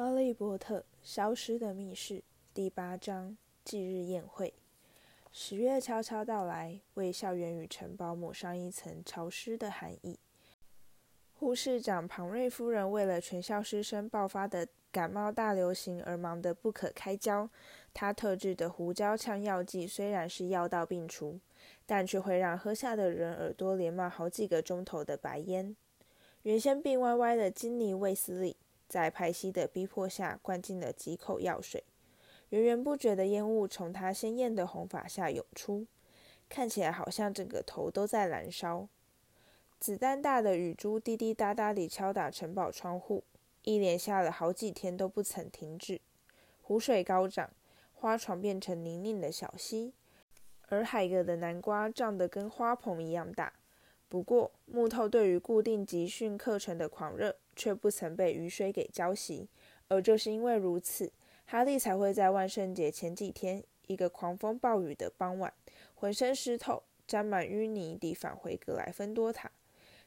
哈利波特消失的密室第八章忌日宴会。十月悄悄到来，为校园与城堡抹上一层潮湿的寒意。护士长庞瑞夫人为了全校师生爆发的感冒大流行而忙得不可开交。她特制的胡椒呛药剂虽然是药到病除，但却会让喝下的人耳朵连冒好几个钟头的白烟。原先病歪歪的金尼卫斯理。在派西的逼迫下，灌进了几口药水，源源不绝的烟雾从他鲜艳的红发下涌出，看起来好像整个头都在燃烧。子弹大的雨珠滴滴答答地敲打城堡窗户，一连下了好几天都不曾停止。湖水高涨，花床变成泥泞的小溪，而海格的南瓜胀得跟花棚一样大。不过，木头对于固定集训课程的狂热。却不曾被雨水给浇熄，而就是因为如此，哈利才会在万圣节前几天，一个狂风暴雨的傍晚，浑身湿透、沾满淤泥地返回格莱芬多塔。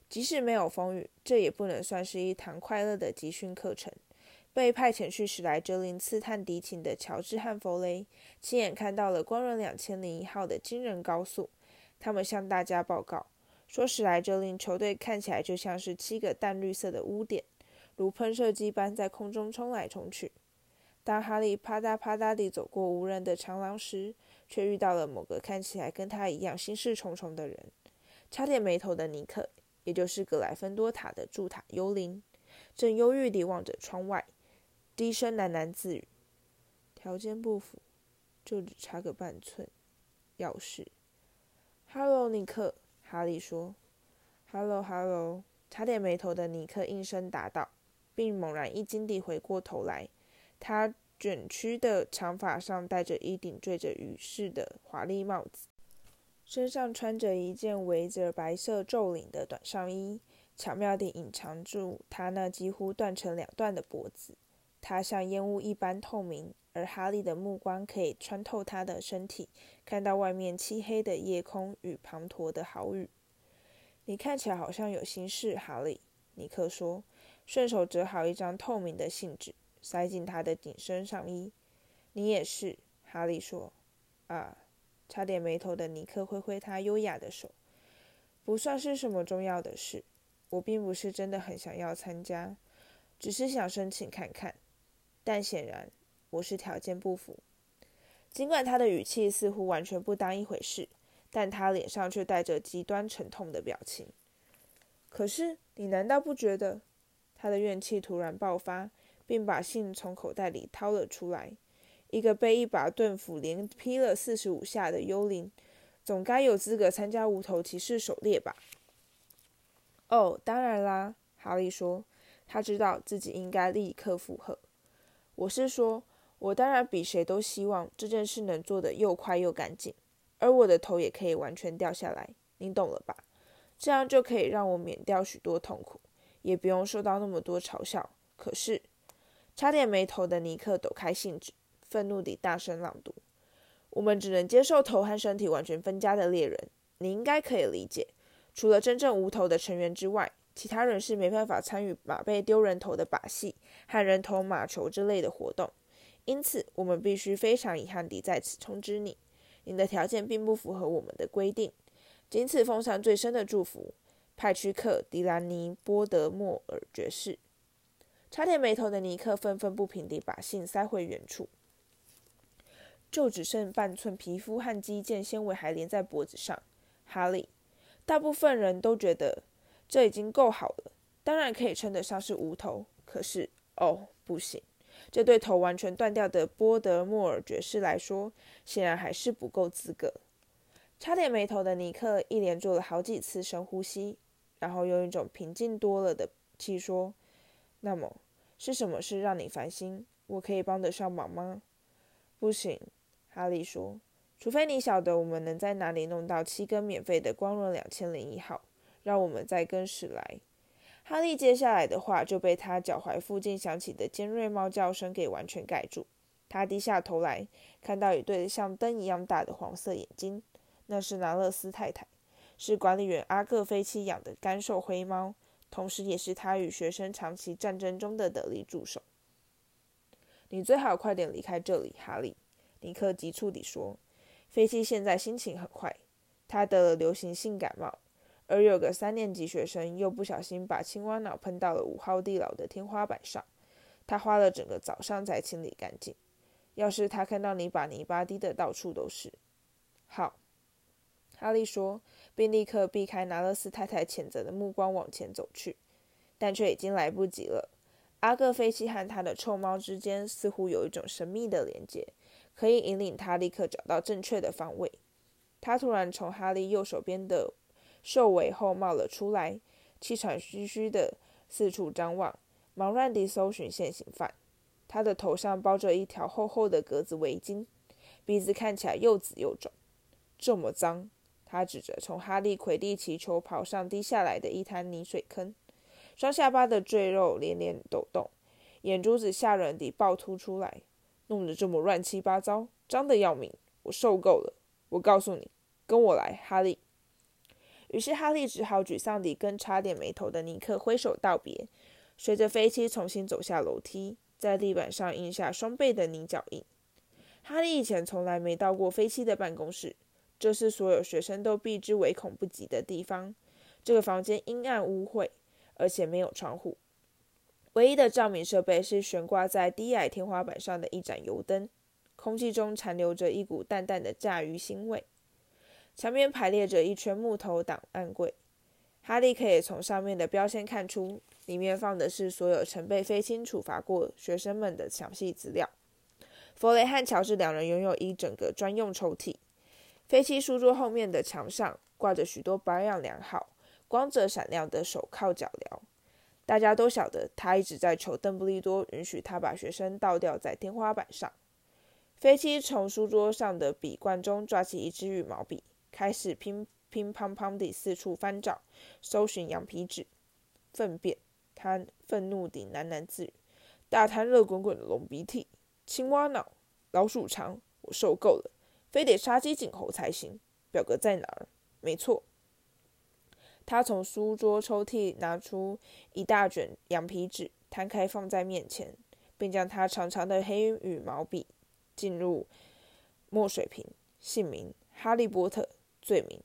即使没有风雨，这也不能算是一堂快乐的集训课程。被派遣去史莱哲林刺探敌情的乔治和弗雷，亲眼看到了光荣两千零一号的惊人高速。他们向大家报告。说史莱哲林球队看起来就像是七个淡绿色的污点，如喷射机般在空中冲来冲去。当哈利啪嗒啪嗒地走过无人的长廊时，却遇到了某个看起来跟他一样心事重重的人——差点没头的尼克，也就是格莱芬多塔的驻塔幽灵，正忧郁地望着窗外，低声喃喃自语：“条件不符，就只差个半寸。钥匙，Hello，尼克。”哈利说：“Hello，Hello。”差点没头的尼克应声答道，并猛然一惊地回过头来。他卷曲的长发上戴着一顶缀着羽饰的华丽帽子，身上穿着一件围着白色皱领的短上衣，巧妙地隐藏住他那几乎断成两段的脖子。他像烟雾一般透明。而哈利的目光可以穿透他的身体，看到外面漆黑的夜空与滂沱的豪雨。你看起来好像有心事，哈利。尼克说，顺手折好一张透明的信纸，塞进他的紧身上衣。你也是，哈利说。啊，差点没头的尼克挥挥他优雅的手。不算是什么重要的事。我并不是真的很想要参加，只是想申请看看。但显然。我是条件不符。尽管他的语气似乎完全不当一回事，但他脸上却带着极端沉痛的表情。可是，你难道不觉得？他的怨气突然爆发，并把信从口袋里掏了出来。一个被一把盾斧连劈了四十五下的幽灵，总该有资格参加无头骑士狩猎吧？哦，当然啦，哈利说。他知道自己应该立刻附和。我是说。我当然比谁都希望这件事能做得又快又干净，而我的头也可以完全掉下来，你懂了吧？这样就可以让我免掉许多痛苦，也不用受到那么多嘲笑。可是，差点没头的尼克抖开信纸，愤怒地大声朗读：“我们只能接受头和身体完全分家的猎人。你应该可以理解，除了真正无头的成员之外，其他人是没办法参与马背丢人头的把戏和人头马球之类的活动。”因此，我们必须非常遗憾地在此通知你，你的条件并不符合我们的规定。仅此奉上最深的祝福，派屈克·迪兰尼·波德莫尔爵士。差点没头的尼克愤愤不平地把信塞回原处。就只剩半寸皮肤和肌腱纤维还连在脖子上，哈利。大部分人都觉得这已经够好了，当然可以称得上是无头。可是，哦，不行。这对头完全断掉的波德莫尔爵士来说，显然还是不够资格。差点没头的尼克一连做了好几次深呼吸，然后用一种平静多了的气说：“那么是什么事让你烦心？我可以帮得上忙吗？”“不行。”哈利说，“除非你晓得我们能在哪里弄到七根免费的光荣两千零一号，让我们再跟史来。”哈利接下来的话就被他脚踝附近响起的尖锐猫叫声给完全盖住。他低下头来，看到一对像灯一样大的黄色眼睛，那是拿勒斯太太，是管理员阿各飞妻养的干瘦灰猫，同时也是他与学生长期战争中的得力助手。你最好快点离开这里，哈利。”尼克急促地说。飞机现在心情很坏，他得了流行性感冒，而有个三年级学生又不小心把青蛙脑喷到了五号地牢的天花板上，他花了整个早上才清理干净。要是他看到你把泥巴滴得到处都是，好，哈利说，并立刻避开拿勒斯太太谴责的目光往前走去，但却已经来不及了。阿各菲奇和他的臭猫之间似乎有一种神秘的连接。可以引领他立刻找到正确的方位。他突然从哈利右手边的兽尾后冒了出来，气喘吁吁的四处张望，忙乱地搜寻现行犯。他的头上包着一条厚厚的格子围巾，鼻子看起来又紫又肿。这么脏！他指着从哈利魁地奇球袍上滴下来的一滩泥水坑，双下巴的赘肉连连抖动，眼珠子吓人地暴突出来。弄得这么乱七八糟，脏得要命，我受够了。我告诉你，跟我来，哈利。于是哈利只好沮丧地跟差点没头的尼克挥手道别，随着飞机重新走下楼梯，在地板上印下双倍的泥脚印。哈利以前从来没到过飞机的办公室，这是所有学生都避之唯恐不及的地方。这个房间阴暗污秽，而且没有窗户。唯一的照明设备是悬挂在低矮天花板上的一盏油灯，空气中残留着一股淡淡的炸鱼腥味。墙边排列着一圈木头档案柜，哈利可以从上面的标签看出，里面放的是所有曾被飞青处罚过学生们的详细资料。弗雷和乔治两人拥有一整个专用抽屉。飞机书桌后面的墙上挂着许多保养良好、光泽闪亮的手铐脚镣。大家都晓得，他一直在求邓布利多允许他把学生倒吊在天花板上。飞机从书桌上的笔罐中抓起一支羽毛笔，开始乒乒乓乓地四处翻找，搜寻羊皮纸、粪便。他愤怒地喃喃自语：“大滩热滚滚的龙鼻涕、青蛙脑、老鼠肠，我受够了，非得杀鸡儆猴才行。”表格在哪儿？没错。他从书桌抽屉拿出一大卷羊皮纸，摊开放在面前，并将他长长的黑羽毛笔进入墨水瓶。姓名：哈利波特。罪名：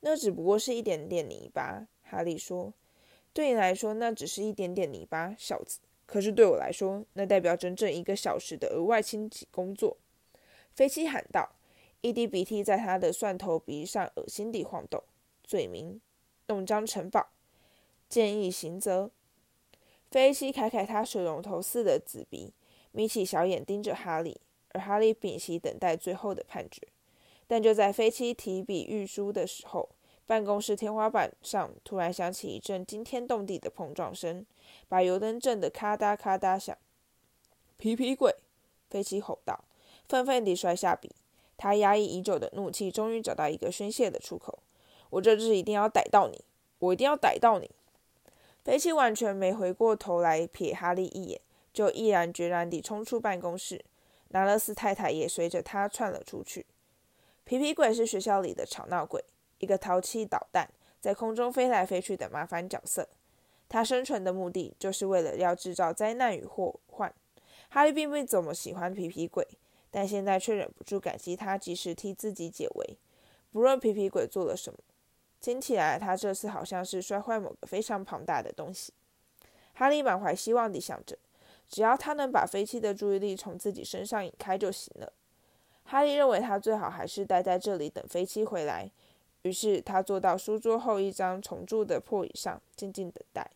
那只不过是一点点泥巴。哈利说：“对你来说，那只是一点点泥巴，小子。可是对我来说，那代表整整一个小时的额外清洗工作。”飞机喊道，一滴鼻涕在他的蒜头鼻上恶心地晃动。罪名。弄脏城堡，建议行则。菲西凯凯他水龙头似的紫鼻，眯起小眼盯着哈利，而哈利屏息等待最后的判决。但就在飞机提笔欲书的时候，办公室天花板上突然响起一阵惊天动地的碰撞声，把油灯震得咔嗒咔嗒响。皮皮鬼！飞机吼道，愤愤地摔下笔。他压抑已久的怒气终于找到一个宣泄的出口。我这次一定要逮到你！我一定要逮到你！飞机完全没回过头来瞥哈利一眼，就毅然决然地冲出办公室。拿勒斯太太也随着他窜了出去。皮皮鬼是学校里的吵闹鬼，一个淘气捣蛋，在空中飞来飞去的麻烦角色。他生存的目的就是为了要制造灾难与祸患。哈利并不怎么喜欢皮皮鬼，但现在却忍不住感激他及时替自己解围。不论皮皮鬼做了什么。听起来，他这次好像是摔坏某个非常庞大的东西。哈利满怀希望地想着，只要他能把飞机的注意力从自己身上引开就行了。哈利认为他最好还是待在这里等飞机回来。于是他坐到书桌后一张重铸的破椅上，静静等待。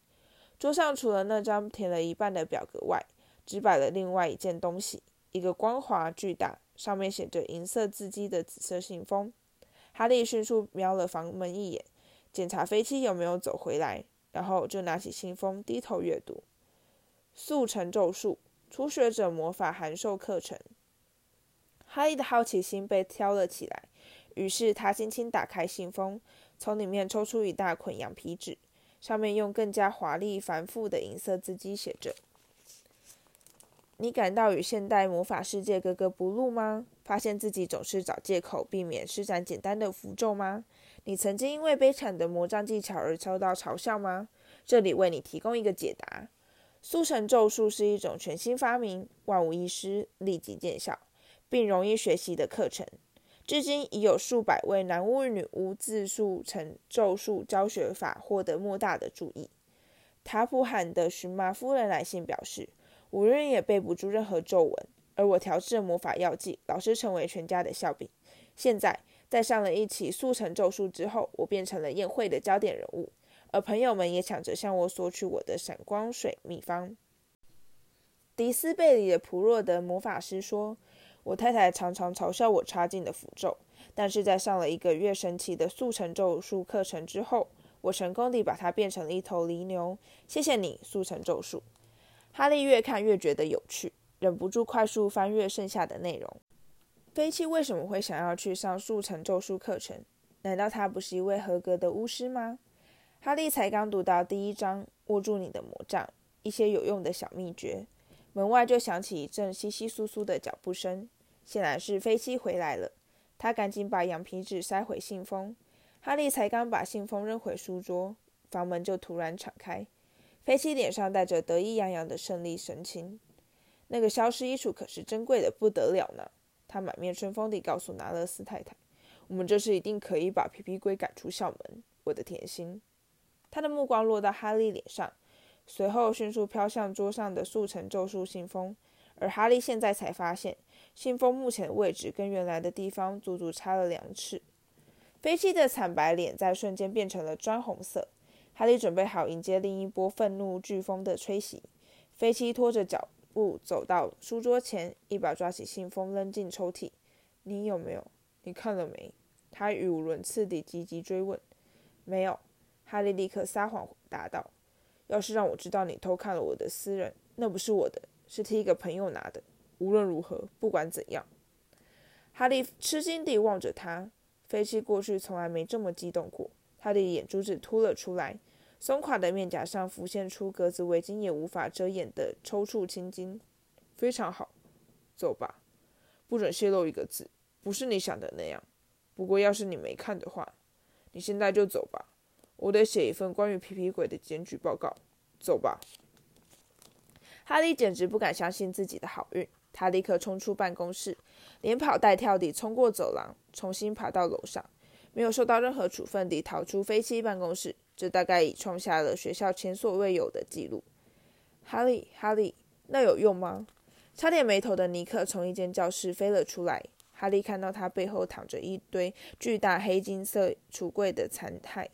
桌上除了那张填了一半的表格外，只摆了另外一件东西——一个光滑巨大、上面写着银色字迹的紫色信封。哈利迅速瞄了房门一眼，检查飞机有没有走回来，然后就拿起信封，低头阅读。速成咒术，初学者魔法函授课程。哈利的好奇心被挑了起来，于是他轻轻打开信封，从里面抽出一大捆羊皮纸，上面用更加华丽繁复的银色字迹写着。你感到与现代魔法世界格格不入吗？发现自己总是找借口避免施展简单的符咒吗？你曾经因为悲惨的魔杖技巧而遭到嘲笑吗？这里为你提供一个解答。速成咒术是一种全新发明，万无一失，立即见效，并容易学习的课程。至今已有数百位男巫女巫自速成咒术教学法获得莫大的注意。塔普罕的荨麻夫人来信表示，无人也背不住任何咒文，而我调制的魔法药剂老是成为全家的笑柄。现在，在上了一起速成咒术之后，我变成了宴会的焦点人物。而朋友们也抢着向我索取我的闪光水秘方。迪斯贝里的普若德魔法师说：“我太太常常嘲笑我插进的符咒，但是在上了一个月神奇的速成咒术课程之后，我成功地把它变成了一头犁牛。谢谢你，速成咒术。”哈利越看越觉得有趣，忍不住快速翻阅剩下的内容。飞七为什么会想要去上速成咒术课程？难道他不是一位合格的巫师吗？哈利才刚读到第一章，握住你的魔杖，一些有用的小秘诀，门外就响起一阵窸窸窣窣的脚步声，显然是飞机回来了。他赶紧把羊皮纸塞回信封。哈利才刚把信封扔回书桌，房门就突然敞开。飞机脸上带着得意洋洋的胜利神情。那个消失衣橱可是珍贵的不得了呢。他满面春风地告诉拿勒斯太太：“我们这次一定可以把皮皮龟赶出校门，我的甜心。”他的目光落到哈利脸上，随后迅速飘向桌上的速成咒术信封。而哈利现在才发现，信封目前的位置跟原来的地方足足差了两尺。飞机的惨白脸在瞬间变成了砖红色。哈利准备好迎接另一波愤怒飓风的吹袭。飞机拖着脚步走到书桌前，一把抓起信封扔进抽屉。“你有没有？你看了没？”他语无伦次地急急追问。“没有。”哈利立刻撒谎答道：“要是让我知道你偷看了我的私人，那不是我的，是替一个朋友拿的。无论如何，不管怎样。”哈利吃惊地望着他。飞机过去从来没这么激动过。他的眼珠子凸了出来，松垮的面颊上浮现出格子围巾也无法遮掩的抽搐青筋。非常好，走吧，不准泄露一个字，不是你想的那样。不过要是你没看的话，你现在就走吧。我得写一份关于皮皮鬼的检举报告。走吧。哈利简直不敢相信自己的好运，他立刻冲出办公室，连跑带跳地冲过走廊，重新爬到楼上，没有受到任何处分地逃出飞机办公室。这大概已创下了学校前所未有的记录。哈利，哈利，那有用吗？差点没头的尼克从一间教室飞了出来。哈利看到他背后躺着一堆巨大黑金色橱柜的残骸。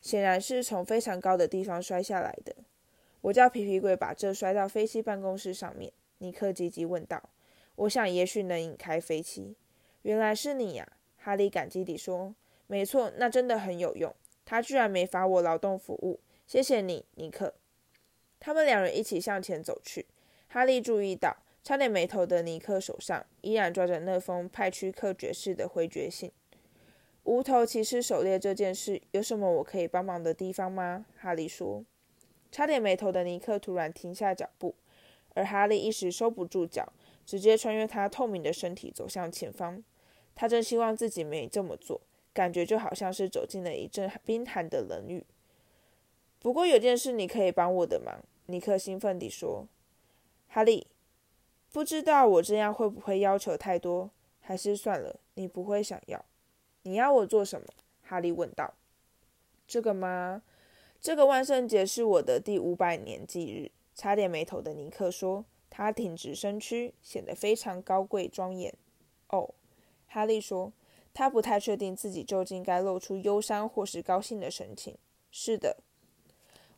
显然是从非常高的地方摔下来的。我叫皮皮鬼把这摔到飞机办公室上面。尼克急急问道：“我想也许能引开飞机。”原来是你呀，哈利感激地说：“没错，那真的很有用。他居然没罚我劳动服务，谢谢你，尼克。”他们两人一起向前走去。哈利注意到，差点没头的尼克手上依然抓着那封派屈克爵士的回绝信。无头骑士狩猎这件事有什么我可以帮忙的地方吗？哈利说。差点没头的尼克突然停下脚步，而哈利一时收不住脚，直接穿越他透明的身体走向前方。他真希望自己没这么做，感觉就好像是走进了一阵冰寒的冷雨。不过有件事你可以帮我的忙，尼克兴奋地说。哈利，不知道我这样会不会要求太多？还是算了，你不会想要。你要我做什么？哈利问道。这个吗？这个万圣节是我的第五百年忌日。差点没头的尼克说。他挺直身躯，显得非常高贵庄严。哦，哈利说。他不太确定自己究竟该露出忧伤或是高兴的神情。是的，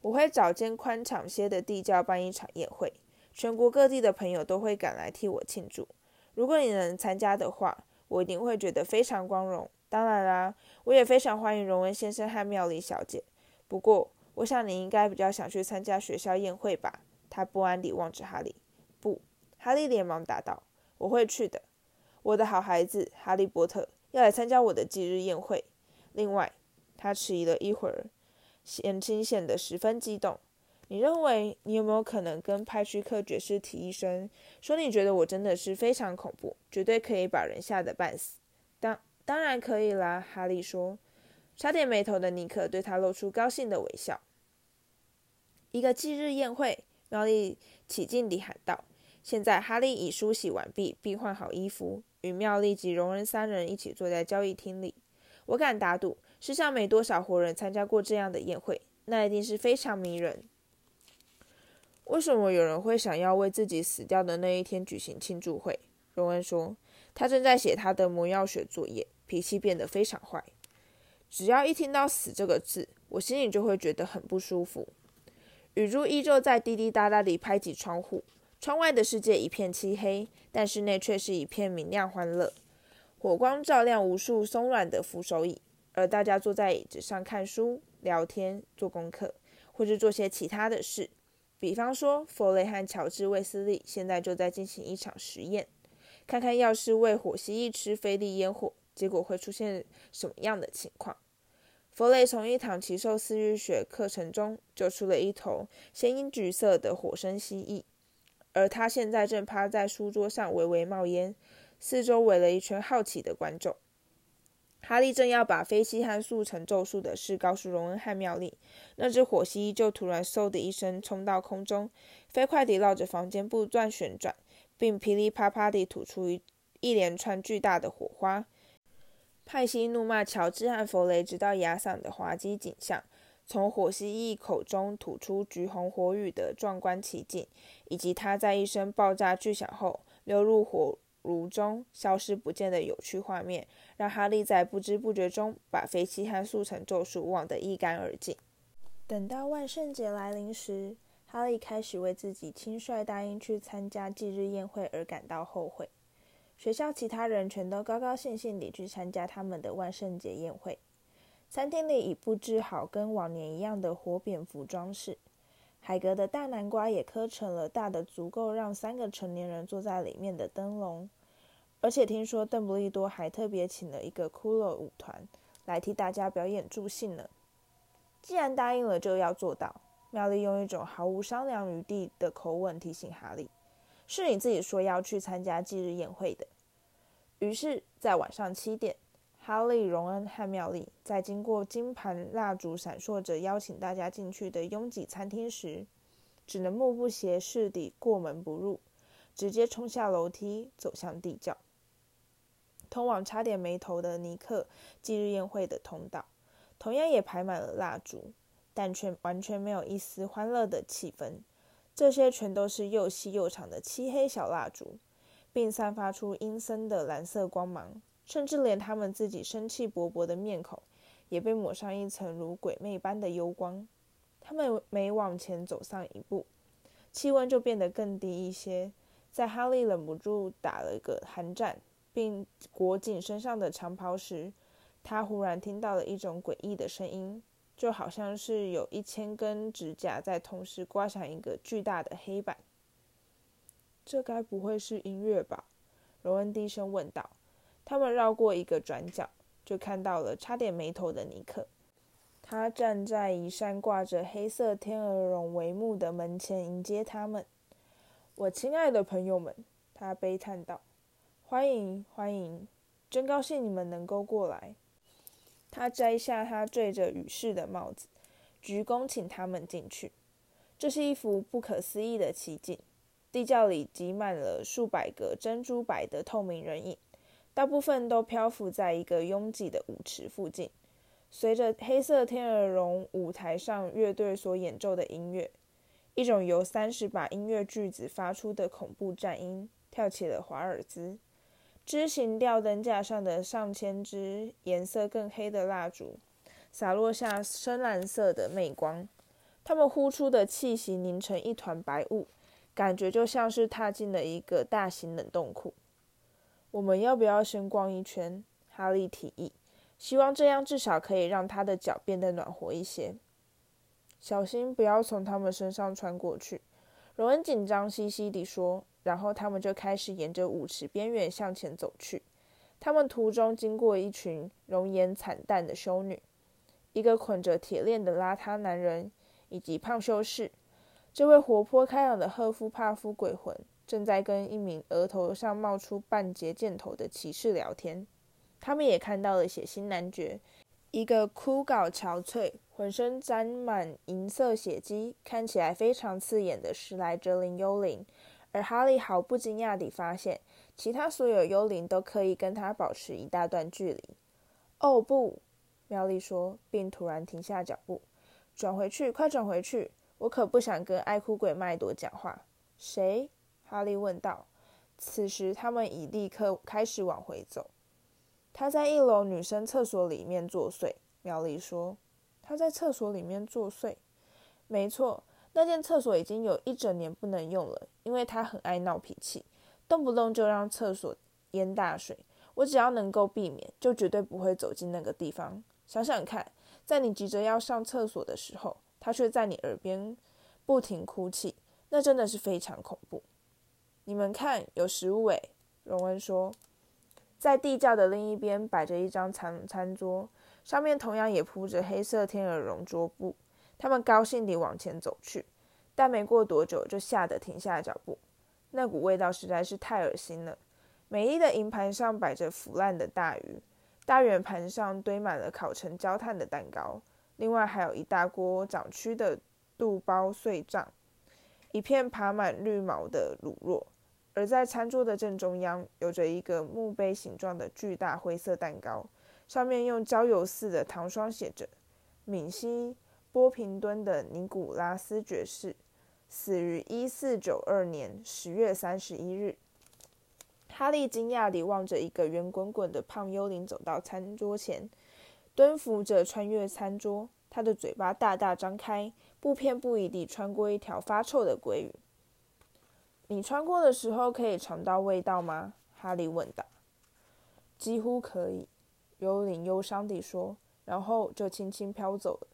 我会找间宽敞些的地窖办一场宴会，全国各地的朋友都会赶来替我庆祝。如果你能参加的话，我一定会觉得非常光荣。当然啦，我也非常欢迎荣恩先生和妙丽小姐。不过，我想你应该比较想去参加学校宴会吧？他不安地望着哈利。不，哈利连忙答道：“我会去的，我的好孩子哈利波特要来参加我的忌日宴会。另外，他迟疑了一会儿，眼睛显得十分激动。你认为你有没有可能跟派屈克爵士提一声，说你觉得我真的是非常恐怖，绝对可以把人吓得半死？”当当然可以啦，哈利说。差点没头的尼克对他露出高兴的微笑。一个忌日宴会，妙丽起劲地喊道。现在，哈利已梳洗完毕，并换好衣服，与妙丽及荣恩三人一起坐在交易厅里。我敢打赌，世上没多少活人参加过这样的宴会，那一定是非常迷人。为什么有人会想要为自己死掉的那一天举行庆祝会？荣恩说，他正在写他的魔药学作业，脾气变得非常坏。只要一听到“死”这个字，我心里就会觉得很不舒服。雨珠依旧在滴滴答答地拍击窗户。窗外的世界一片漆黑，但室内却是一片明亮欢乐。火光照亮无数松软的扶手椅，而大家坐在椅子上看书、聊天、做功课，或是做些其他的事。比方说，弗雷和乔治·卫斯利现在就在进行一场实验，看看要是喂火蜥蜴吃菲利烟火，结果会出现什么样的情况。弗雷从一堂奇兽饲育学课程中救出了一头鲜樱橘色的火生蜥蜴。而他现在正趴在书桌上，微微冒烟，四周围了一圈好奇的观众。哈利正要把飞机和速成咒术的事告诉荣恩和妙丽，那只火蜥蜴就突然嗖的一声冲到空中，飞快地绕着房间不断旋转，并噼里啪啪地吐出一一连串巨大的火花。派西怒骂乔治和弗雷直到哑嗓的滑稽景象。从火蜥蜴口中吐出橘红火雨的壮观奇景，以及它在一声爆炸巨响后流入火炉中消失不见的有趣画面，让哈利在不知不觉中把飞机和速成咒术忘得一干二净。等到万圣节来临时，哈利开始为自己轻率答应去参加忌日宴会而感到后悔。学校其他人全都高高兴兴地去参加他们的万圣节宴会。餐厅里已布置好跟往年一样的活蝙蝠装饰，海格的大南瓜也刻成了大的足够让三个成年人坐在里面的灯笼，而且听说邓布利多还特别请了一个骷髅舞团来替大家表演助兴呢。既然答应了，就要做到。妙丽用一种毫无商量余地的口吻提醒哈利：“是你自己说要去参加忌日宴会的。”于是，在晚上七点。哈利、荣恩和妙丽在经过金盘蜡烛闪烁着邀请大家进去的拥挤餐厅时，只能目不斜视地过门不入，直接冲下楼梯走向地窖，通往差点没头的尼克忌日宴会的通道，同样也排满了蜡烛，但却完全没有一丝欢乐的气氛。这些全都是又细又长的漆黑小蜡烛，并散发出阴森的蓝色光芒。甚至连他们自己生气勃勃的面孔，也被抹上一层如鬼魅般的幽光。他们每往前走上一步，气温就变得更低一些。在哈利忍不住打了个寒战，并裹紧身上的长袍时，他忽然听到了一种诡异的声音，就好像是有一千根指甲在同时刮响一个巨大的黑板。这该不会是音乐吧？罗恩低声问道。他们绕过一个转角，就看到了差点没头的尼克。他站在一扇挂着黑色天鹅绒帷幕的门前迎接他们。我亲爱的朋友们，他悲叹道：“欢迎，欢迎！真高兴你们能够过来。”他摘下他缀着羽饰的帽子，鞠躬请他们进去。这是一幅不可思议的奇景。地窖里挤满了数百个珍珠白的透明人影。大部分都漂浮在一个拥挤的舞池附近，随着黑色天鹅绒舞台上乐队所演奏的音乐，一种由三十把音乐句子发出的恐怖战音跳起了华尔兹。枝形吊灯架上的上千支颜色更黑的蜡烛，洒落下深蓝色的媚光，它们呼出的气息凝成一团白雾，感觉就像是踏进了一个大型冷冻库。我们要不要先逛一圈？哈利提议，希望这样至少可以让他的脚变得暖和一些。小心不要从他们身上穿过去，荣恩紧张兮兮地说。然后他们就开始沿着舞池边缘向前走去。他们途中经过一群容颜惨淡的修女，一个捆着铁链的邋遢男人，以及胖修士。这位活泼开朗的赫夫帕夫鬼魂。正在跟一名额头上冒出半截箭头的骑士聊天，他们也看到了血腥男爵，一个枯槁憔悴、浑身沾满银色血迹、看起来非常刺眼的史莱哲林幽灵。而哈利毫不惊讶地发现，其他所有幽灵都可以跟他保持一大段距离。哦不，妙丽说，并突然停下脚步，转回去，快转回去！我可不想跟爱哭鬼麦朵讲话。谁？哈利问道。此时，他们已立刻开始往回走。他在一楼女生厕所里面作祟，苗丽说。他在厕所里面作祟。没错，那间厕所已经有一整年不能用了，因为他很爱闹脾气，动不动就让厕所淹大水。我只要能够避免，就绝对不会走进那个地方。想想看，在你急着要上厕所的时候，他却在你耳边不停哭泣，那真的是非常恐怖。你们看，有食物诶，荣恩说。在地窖的另一边摆着一张餐餐桌，上面同样也铺着黑色天鹅绒桌布。他们高兴地往前走去，但没过多久就吓得停下脚步。那股味道实在是太恶心了。美丽的银盘上摆着腐烂的大鱼，大圆盘上堆满了烤成焦炭的蛋糕，另外还有一大锅长蛆的肚包碎胀，一片爬满绿毛的乳酪。而在餐桌的正中央，有着一个墓碑形状的巨大灰色蛋糕，上面用焦油似的糖霜写着：“闽西波平敦的尼古拉斯爵士，死于一四九二年十月三十一日。”哈利惊讶地望着一个圆滚滚的胖幽灵走到餐桌前，蹲伏着穿越餐桌，他的嘴巴大大张开，不偏不倚地穿过一条发臭的鲑鱼。你穿过的时候可以尝到味道吗？哈利问道。几乎可以，幽灵忧伤地说，然后就轻轻飘走了。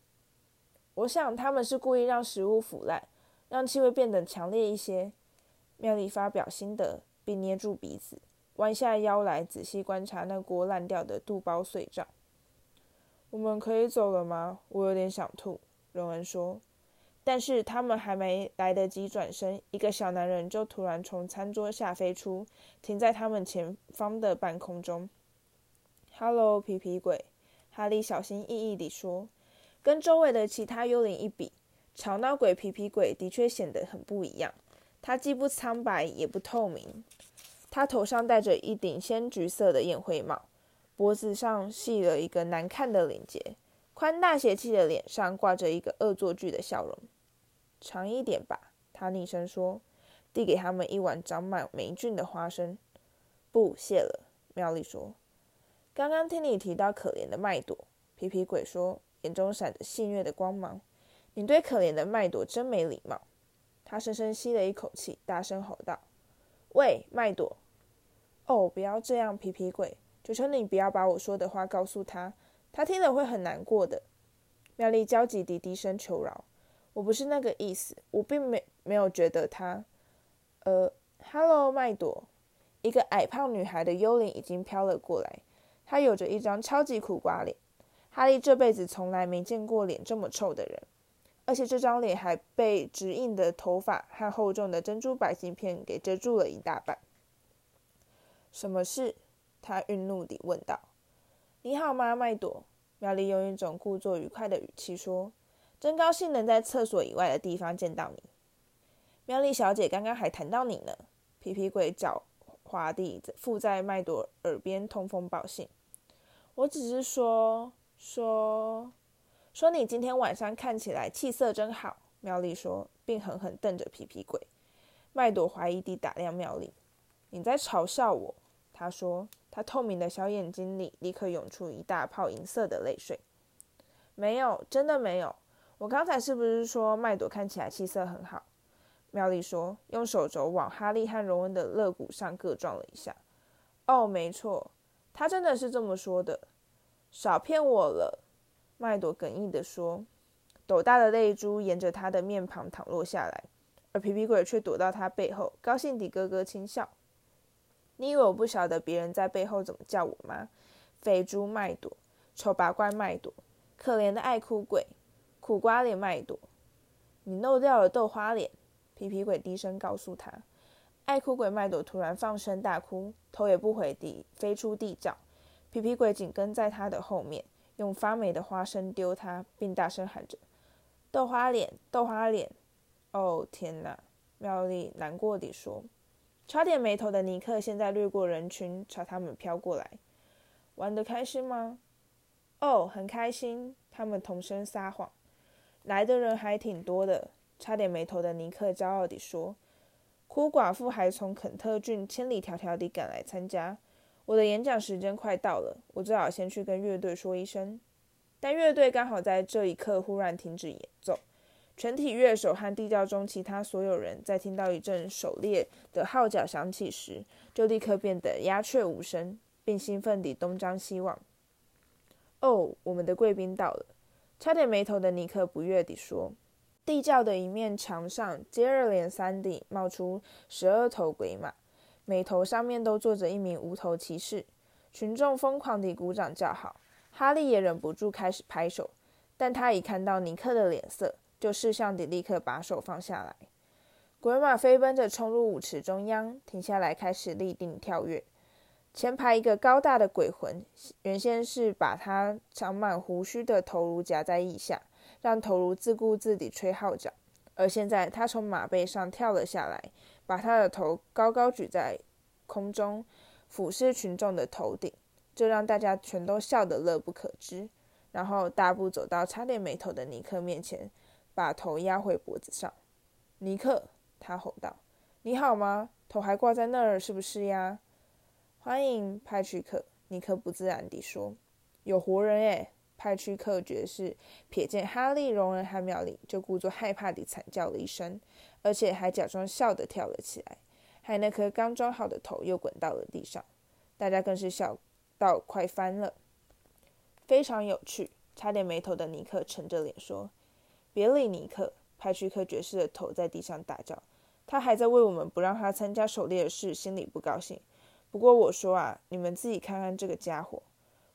我想他们是故意让食物腐烂，让气味变得强烈一些。妙丽发表心得，并捏住鼻子，弯下腰来仔细观察那锅烂掉的肚包碎渣。我们可以走了吗？我有点想吐。荣恩说。但是他们还没来得及转身，一个小男人就突然从餐桌下飞出，停在他们前方的半空中。“Hello，皮皮鬼！”哈利小心翼翼地说。跟周围的其他幽灵一比，吵闹鬼皮皮鬼的确显得很不一样。他既不苍白也不透明，他头上戴着一顶鲜橘色的宴会帽，脖子上系了一个难看的领结，宽大邪气的脸上挂着一个恶作剧的笑容。尝一点吧，他厉声说，递给他们一碗长满霉菌的花生。不，谢了。妙丽说。刚刚听你提到可怜的麦朵，皮皮鬼说，眼中闪着戏谑的光芒。你对可怜的麦朵真没礼貌。他深深吸了一口气，大声吼道：“喂，麦朵！哦，不要这样，皮皮鬼！求求你不要把我说的话告诉他，他听了会很难过的。”妙丽焦急地低声求饶。我不是那个意思，我并没没有觉得他，呃，Hello，麦朵，一个矮胖女孩的幽灵已经飘了过来，她有着一张超级苦瓜脸，哈利这辈子从来没见过脸这么臭的人，而且这张脸还被直硬的头发和厚重的珍珠白金片给遮住了一大半。什么事？他愠怒地问道。你好吗，麦朵？妙丽用一种故作愉快的语气说。真高兴能在厕所以外的地方见到你，妙丽小姐。刚刚还谈到你呢。皮皮鬼狡猾地附在麦朵耳边通风报信。我只是说说说你今天晚上看起来气色真好。妙丽说，并狠狠瞪着皮皮鬼。麦朵怀疑地打量妙丽。你在嘲笑我？他说，他透明的小眼睛里立刻涌出一大泡银色的泪水。没有，真的没有。我刚才是不是说麦朵看起来气色很好？妙丽说，用手肘往哈利和荣恩的肋骨上各撞了一下。哦，没错，他真的是这么说的。少骗我了，麦朵哽咽地说。斗大的泪珠沿着他的面庞淌落下来，而皮皮鬼却躲到他背后，高兴地咯咯轻笑。你以为我不晓得别人在背后怎么叫我吗？肥猪麦朵，丑八怪麦朵，可怜的爱哭鬼。苦瓜脸麦朵，你漏掉了豆花脸。皮皮鬼低声告诉他。爱哭鬼麦朵突然放声大哭，头也不回地飞出地窖。皮皮鬼紧跟在他的后面，用发霉的花生丢他，并大声喊着：“豆花脸，豆花脸！”哦，天哪！妙丽难过地说。差点没头的尼克现在掠过人群，朝他们飘过来。玩得开心吗？哦，很开心。他们同声撒谎。来的人还挺多的。差点没头的尼克骄傲地说。哭寡妇还从肯特郡千里迢迢地赶来参加。我的演讲时间快到了，我最好先去跟乐队说一声。但乐队刚好在这一刻忽然停止演奏。全体乐手和地窖中其他所有人在听到一阵狩猎的号角响起时，就立刻变得鸦雀无声，并兴奋地东张西望。哦，我们的贵宾到了！差点没头的尼克不悦地说。地窖的一面墙上接二连三地冒出十二头鬼马，每头上面都坐着一名无头骑士。群众疯狂地鼓掌叫好，哈利也忍不住开始拍手，但他一看到尼克的脸色。就识相地立刻把手放下来，鬼马飞奔着冲入舞池中央，停下来开始立定跳跃。前排一个高大的鬼魂，原先是把他长满胡须的头颅夹在腋下，让头颅自顾自地吹号角，而现在他从马背上跳了下来，把他的头高高举在空中，俯视群众的头顶，这让大家全都笑得乐不可支。然后大步走到差点没头的尼克面前。把头压回脖子上，尼克，他吼道：“你好吗？头还挂在那儿，是不是呀？”欢迎派屈克，尼克不自然地说：“有活人诶。派屈克爵士瞥见哈利、荣恩和妙丽，就故作害怕地惨叫了一声，而且还假装笑得跳了起来，害那颗刚装好的头又滚到了地上。大家更是笑到快翻了。非常有趣，差点没头的尼克沉着脸说。别理尼克，派屈克爵士的头在地上大叫。他还在为我们不让他参加狩猎的事心里不高兴。不过我说啊，你们自己看看这个家伙。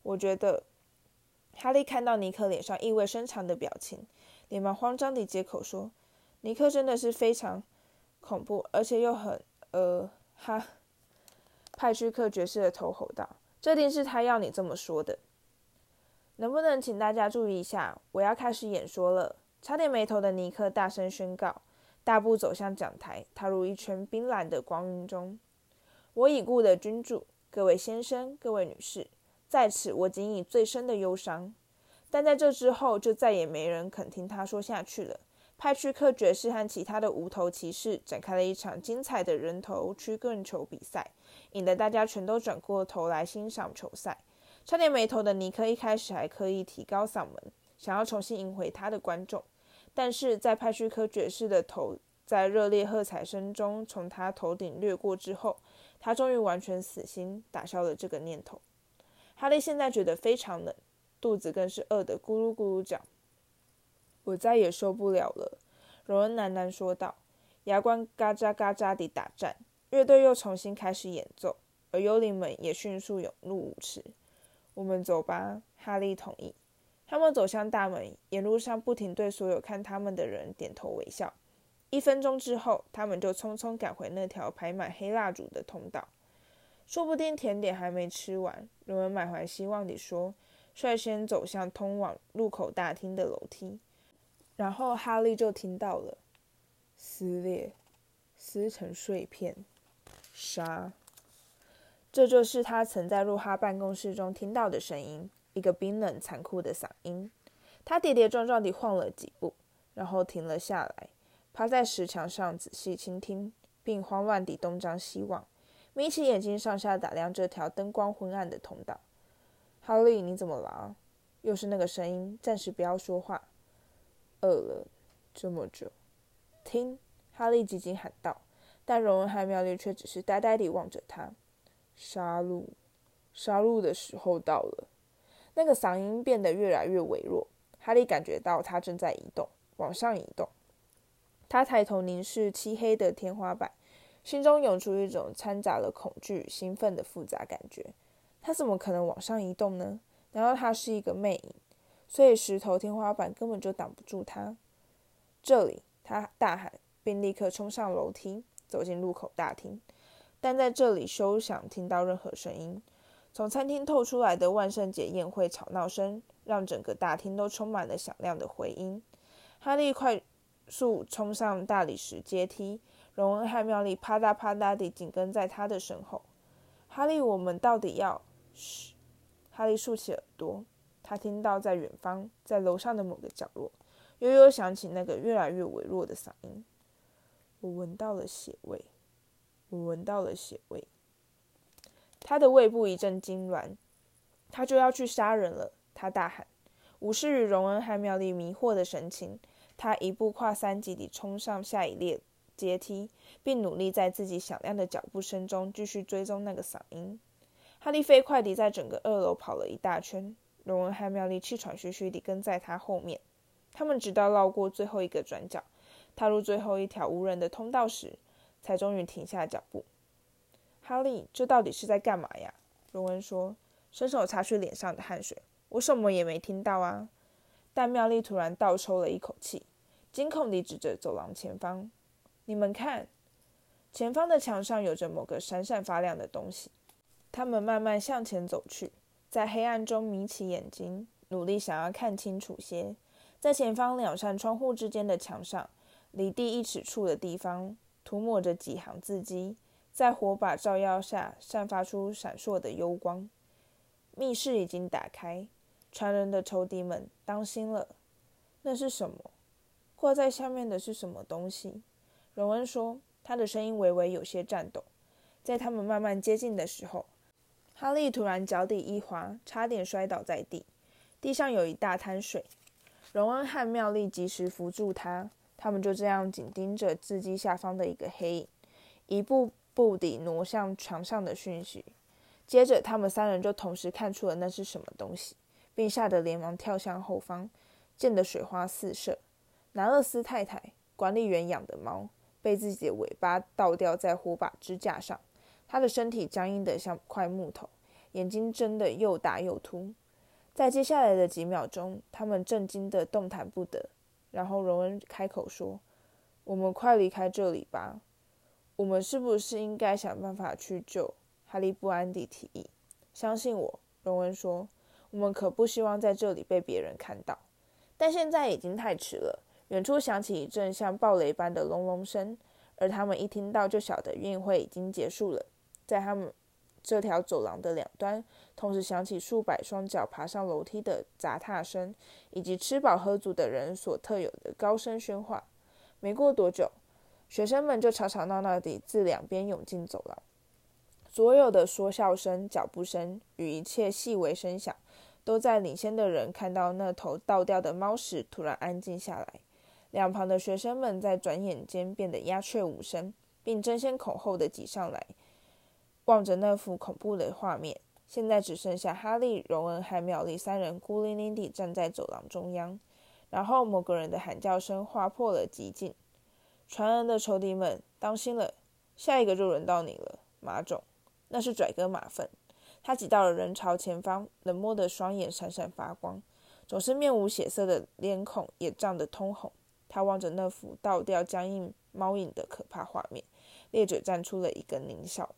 我觉得，哈利看到尼克脸上意味深长的表情，连忙慌张地接口说：“尼克真的是非常恐怖，而且又很……呃，哈。”派屈克爵士的头吼道：“这定是他要你这么说的。能不能请大家注意一下？我要开始演说了。”差点没头的尼克大声宣告，大步走向讲台，踏入一圈冰蓝的光晕中。我已故的君主，各位先生、各位女士，在此我仅以最深的忧伤。但在这之后，就再也没人肯听他说下去了。派屈克爵士和其他的无头骑士展开了一场精彩的人头曲棍球比赛，引得大家全都转过头来欣赏球赛。差点没头的尼克一开始还刻意提高嗓门，想要重新赢回他的观众。但是在派屈克爵士的头在热烈喝彩声中从他头顶掠过之后，他终于完全死心，打消了这个念头。哈利现在觉得非常冷，肚子更是饿得咕噜咕噜叫。我再也受不了了，荣恩喃喃说道。牙关嘎喳嘎喳地打颤，乐队又重新开始演奏，而幽灵们也迅速涌入舞池。我们走吧，哈利同意。他们走向大门，沿路上不停对所有看他们的人点头微笑。一分钟之后，他们就匆匆赶回那条排满黑蜡烛的通道。说不定甜点还没吃完，人们满怀希望地说，率先走向通往入口大厅的楼梯。然后哈利就听到了撕裂、撕成碎片、杀。这就是他曾在入哈办公室中听到的声音。一个冰冷残酷的嗓音，他跌跌撞撞地晃了几步，然后停了下来，趴在石墙上仔细倾听，并慌乱地东张西望，眯起眼睛上下打量这条灯光昏暗的通道。哈利，你怎么了？又是那个声音。暂时不要说话。饿了这么久。听，哈利急急喊道。但荣恩和妙丽却只是呆呆地望着他。杀戮，杀戮的时候到了。那个嗓音变得越来越微弱，哈利感觉到它正在移动，往上移动。他抬头凝视漆黑的天花板，心中涌出一种掺杂了恐惧、兴奋的复杂感觉。他怎么可能往上移动呢？难道他是一个魅影？所以石头天花板根本就挡不住他。这里，他大喊，并立刻冲上楼梯，走进入口大厅。但在这里休想听到任何声音。从餐厅透出来的万圣节宴会吵闹声，让整个大厅都充满了响亮的回音。哈利快速冲上大理石阶梯，荣恩和妙丽啪嗒啪嗒地紧跟在他的身后。哈利，我们到底要……嘘！哈利竖起耳朵，他听到在远方，在楼上的某个角落，悠悠响起那个越来越微弱的嗓音：“我闻到了血味，我闻到了血味。”他的胃部一阵痉挛，他就要去杀人了。他大喊，无视与荣恩和妙丽迷惑的神情，他一步跨三级地冲上下一列阶梯，并努力在自己响亮的脚步声中继续追踪那个嗓音。哈利飞快地在整个二楼跑了一大圈，荣恩和妙丽气喘吁吁地跟在他后面。他们直到绕过最后一个转角，踏入最后一条无人的通道时，才终于停下脚步。哈利，这到底是在干嘛呀？荣恩说，伸手擦去脸上的汗水。我什么也没听到啊。但妙丽突然倒抽了一口气，惊恐地指着走廊前方：“你们看，前方的墙上有着某个闪闪发亮的东西。”他们慢慢向前走去，在黑暗中眯起眼睛，努力想要看清楚些。在前方两扇窗户之间的墙上，离地一尺处的地方，涂抹着几行字迹。在火把照耀下，散发出闪烁的幽光。密室已经打开，传人的仇敌们，当心了！那是什么？挂在下面的是什么东西？荣恩说，他的声音微微有些颤抖。在他们慢慢接近的时候，哈利突然脚底一滑，差点摔倒在地。地上有一大滩水。荣恩和妙丽及时扶住他，他们就这样紧盯着字迹下方的一个黑影，一步。步地挪向墙上的讯息，接着他们三人就同时看出了那是什么东西，并吓得连忙跳向后方，溅得水花四射。南厄斯太太管理员养的猫，被自己的尾巴倒吊在火把支架上，它的身体僵硬得像块木头，眼睛睁得又大又凸。在接下来的几秒钟，他们震惊得动弹不得。然后荣恩开口说：“我们快离开这里吧。”我们是不是应该想办法去救？哈利不安地提议。相信我，荣恩说。我们可不希望在这里被别人看到。但现在已经太迟了。远处响起一阵像暴雷般的隆隆声，而他们一听到就晓得宴会已经结束了。在他们这条走廊的两端，同时响起数百双脚爬上楼梯的砸踏声，以及吃饱喝足的人所特有的高声喧哗。没过多久。学生们就吵吵闹闹地自两边涌进走廊，所有的说笑声、脚步声与一切细微声响，都在领先的人看到那头倒掉的猫时突然安静下来。两旁的学生们在转眼间变得鸦雀无声，并争先恐后地挤上来，望着那幅恐怖的画面。现在只剩下哈利、荣恩和妙丽三人孤零零地站在走廊中央。然后某个人的喊叫声划破了寂静。传人的仇敌们，当心了！下一个就轮到你了，马种。那是拽哥马粪。他挤到了人潮前方，冷漠的双眼闪闪发光，总是面无血色的脸孔也涨得通红。他望着那幅倒吊僵硬猫影的可怕画面，咧嘴站出了一个狞笑。